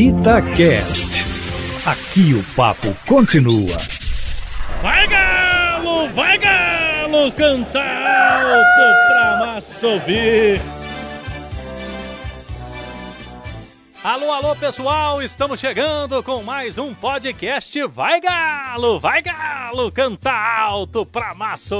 Itacast. Aqui o papo continua. Vai galo, vai galo, canta alto pra massa. Alô, alô pessoal, estamos chegando com mais um podcast Vai Galo, vai Galo, canta alto pra massa.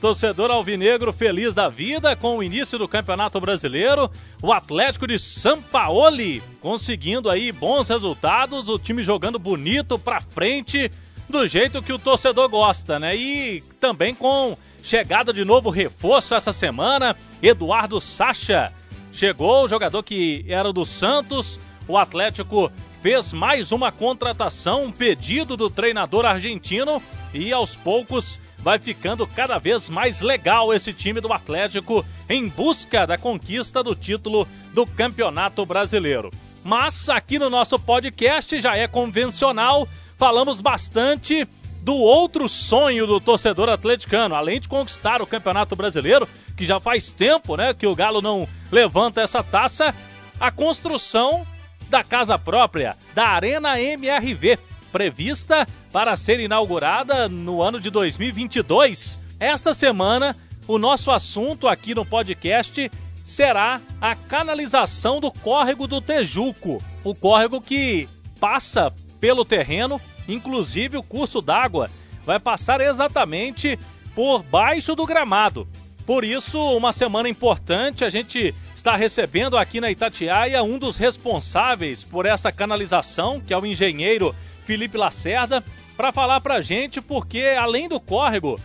Torcedor alvinegro feliz da vida com o início do Campeonato Brasileiro. O Atlético de Sampaoli conseguindo aí bons resultados, o time jogando bonito pra frente, do jeito que o torcedor gosta, né? E também com chegada de novo reforço essa semana, Eduardo Sacha. Chegou o jogador que era do Santos, o Atlético fez mais uma contratação, um pedido do treinador argentino e aos poucos vai ficando cada vez mais legal esse time do Atlético em busca da conquista do título do Campeonato Brasileiro. Mas aqui no nosso podcast já é convencional, falamos bastante do outro sonho do torcedor atleticano, além de conquistar o Campeonato Brasileiro, que já faz tempo, né, que o Galo não levanta essa taça, a construção da casa própria, da Arena MRV, prevista para ser inaugurada no ano de 2022. Esta semana, o nosso assunto aqui no podcast será a canalização do córrego do Tejuco, o córrego que passa pelo terreno, inclusive o curso d'água vai passar exatamente por baixo do gramado. Por isso, uma semana importante, a gente está recebendo aqui na Itatiaia um dos responsáveis por essa canalização, que é o engenheiro Felipe Lacerda, para falar para a gente porque, além do córrego,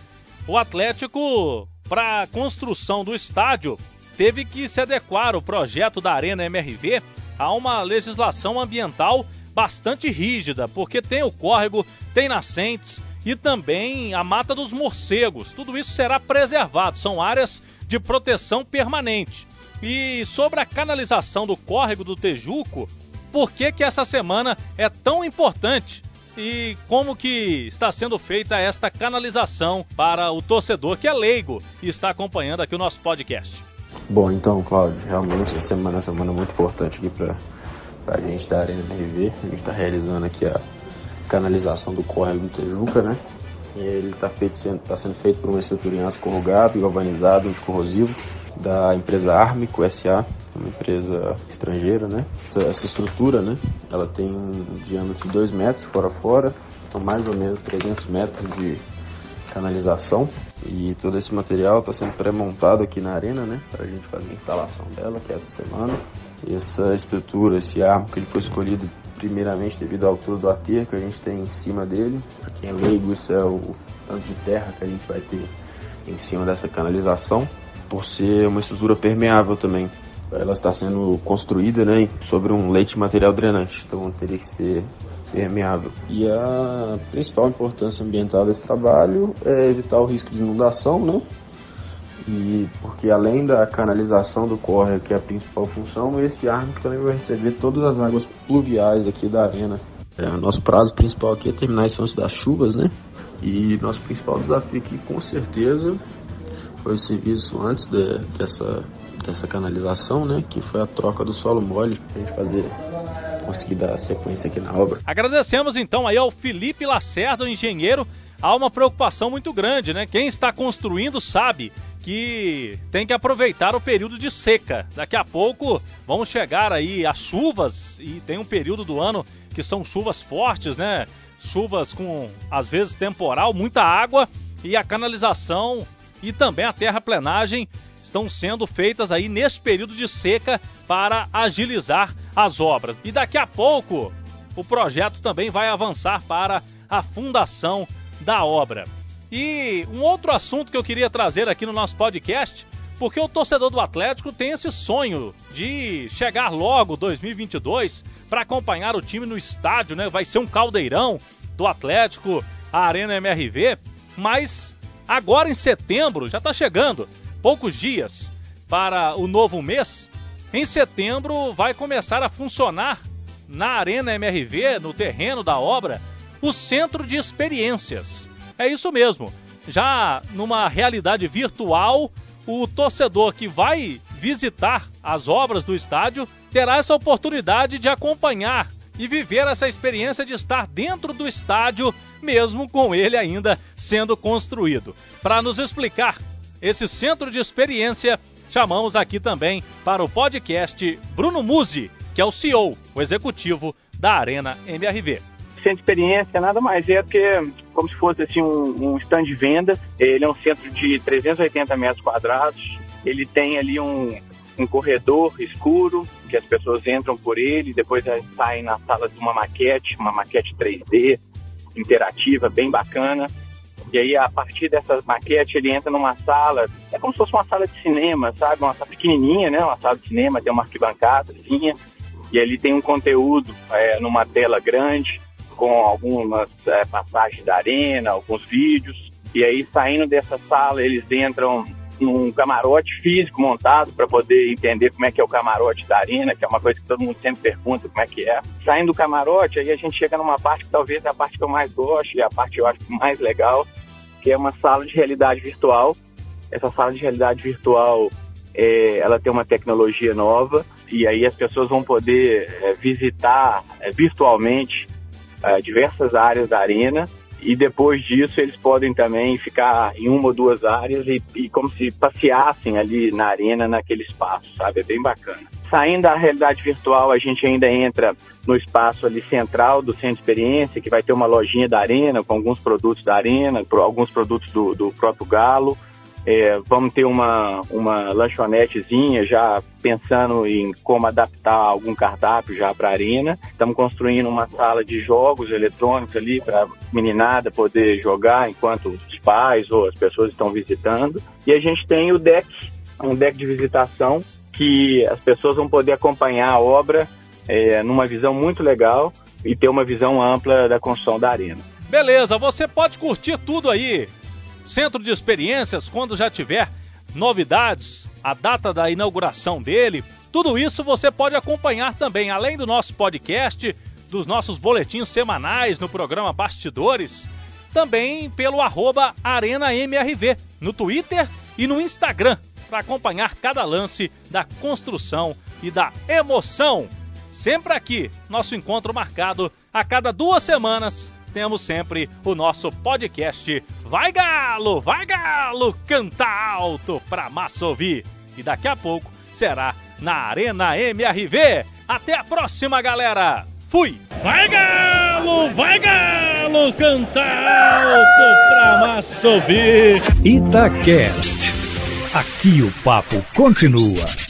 o Atlético, para a construção do estádio, teve que se adequar o projeto da Arena MRV a uma legislação ambiental bastante rígida, porque tem o córrego, tem nascentes e também a mata dos morcegos. Tudo isso será preservado, são áreas de proteção permanente. E sobre a canalização do córrego do Tejuco, por que, que essa semana é tão importante e como que está sendo feita esta canalização para o torcedor que é leigo e está acompanhando aqui o nosso podcast. Bom, então, Cláudio, realmente essa semana é uma semana muito importante aqui para a gente da Arena MRV. A gente está realizando aqui a canalização do córrego do Tejuca, né? E ele está tá sendo feito por uma estrutura em aço corrugado, galvanizado, anticorrosivo, da empresa Armico SA, uma empresa estrangeira, né? Essa, essa, estrutura, né? Ela tem um diâmetro de 2 metros fora fora, são mais ou menos 300 metros de canalização e todo esse material está sendo pré-montado aqui na arena, né? Para a gente fazer a instalação dela, que é essa semana. Essa estrutura, esse arco, ele foi escolhido primeiramente devido à altura do aterro que a gente tem em cima dele. Para quem é leigo, isso é o tanto de terra que a gente vai ter em cima dessa canalização por ser uma estrutura permeável também. Ela está sendo construída né, sobre um leite material drenante, então teria que ser permeável. E a principal importância ambiental desse trabalho é evitar o risco de inundação, né? E porque além da canalização do córrego, que é a principal função, esse arco também vai receber todas as águas pluviais aqui da arena. É, nosso prazo principal aqui é terminar isso antes das chuvas, né? E nosso principal desafio aqui, com certeza, foi o serviço antes de, dessa, dessa canalização, né? Que foi a troca do solo mole pra gente fazer conseguir dar sequência aqui na obra. Agradecemos então aí ao Felipe Lacerda, o engenheiro. Há uma preocupação muito grande, né? Quem está construindo sabe que tem que aproveitar o período de seca. Daqui a pouco vão chegar aí as chuvas e tem um período do ano que são chuvas fortes, né? Chuvas com às vezes temporal, muita água e a canalização e também a terraplenagem estão sendo feitas aí nesse período de seca para agilizar as obras. E daqui a pouco o projeto também vai avançar para a fundação da obra. E um outro assunto que eu queria trazer aqui no nosso podcast, porque o torcedor do Atlético tem esse sonho de chegar logo 2022 para acompanhar o time no estádio, né? Vai ser um caldeirão do Atlético, a Arena MRV, mas Agora em setembro, já está chegando, poucos dias para o novo mês. Em setembro vai começar a funcionar na Arena MRV, no terreno da obra, o Centro de Experiências. É isso mesmo. Já numa realidade virtual, o torcedor que vai visitar as obras do estádio terá essa oportunidade de acompanhar e viver essa experiência de estar dentro do estádio, mesmo com ele ainda sendo construído. Para nos explicar esse centro de experiência, chamamos aqui também para o podcast Bruno Musi, que é o CEO, o executivo da Arena MRV centro de experiência nada mais é do que como se fosse assim um, um stand de vendas. Ele é um centro de 380 metros quadrados. Ele tem ali um, um corredor escuro que as pessoas entram por ele, depois saem na sala de uma maquete, uma maquete 3D interativa, bem bacana. E aí, a partir dessa maquete, ele entra numa sala, é como se fosse uma sala de cinema, sabe? Uma sala pequenininha, né? Uma sala de cinema, tem uma arquibancada, assim, e ali tem um conteúdo é, numa tela grande, com algumas é, passagens da arena, alguns vídeos. E aí, saindo dessa sala, eles entram num camarote físico montado para poder entender como é que é o camarote da arena, que é uma coisa que todo mundo sempre pergunta como é que é. Saindo do camarote, aí a gente chega numa parte que talvez é a parte que eu mais gosto e a parte que eu acho mais legal, que é uma sala de realidade virtual. Essa sala de realidade virtual, é, ela tem uma tecnologia nova e aí as pessoas vão poder é, visitar é, virtualmente uh, diversas áreas da arena e depois disso eles podem também ficar em uma ou duas áreas e, e, como se passeassem ali na arena, naquele espaço, sabe? É bem bacana. Saindo da realidade virtual, a gente ainda entra no espaço ali central do centro de experiência, que vai ter uma lojinha da arena com alguns produtos da arena, alguns produtos do, do próprio Galo, é, vamos ter uma, uma lanchonetezinha já pensando em como adaptar algum cardápio já para a arena. Estamos construindo uma sala de jogos eletrônicos ali para meninada poder jogar enquanto os pais ou as pessoas estão visitando. E a gente tem o deck, um deck de visitação que as pessoas vão poder acompanhar a obra é, numa visão muito legal e ter uma visão ampla da construção da arena. Beleza, você pode curtir tudo aí Centro de Experiências, quando já tiver novidades, a data da inauguração dele, tudo isso você pode acompanhar também, além do nosso podcast, dos nossos boletins semanais no programa Bastidores, também pelo arroba ArenaMRV, no Twitter e no Instagram, para acompanhar cada lance da construção e da emoção. Sempre aqui, nosso encontro marcado a cada duas semanas temos sempre o nosso podcast Vai Galo, Vai Galo, canta alto pra massa ouvir. E daqui a pouco será na Arena MRV. Até a próxima, galera. Fui! Vai Galo, Vai Galo, canta alto pra massa ouvir. Itacast. Aqui o papo continua.